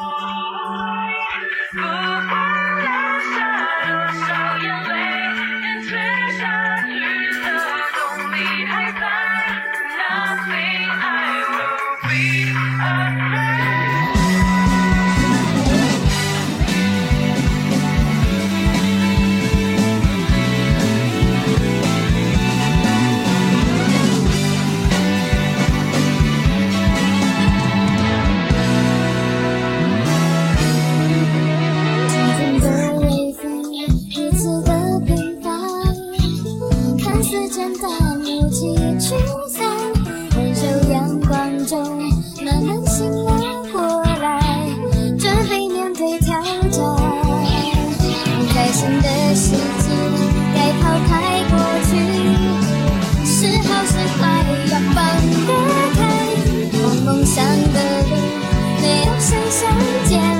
Oh, 时间它不计情，散分手阳光中慢慢醒了过来，准备面对挑战，不开心的事情该抛开过去，是好是坏要放得开，我梦想的路没有想象简单。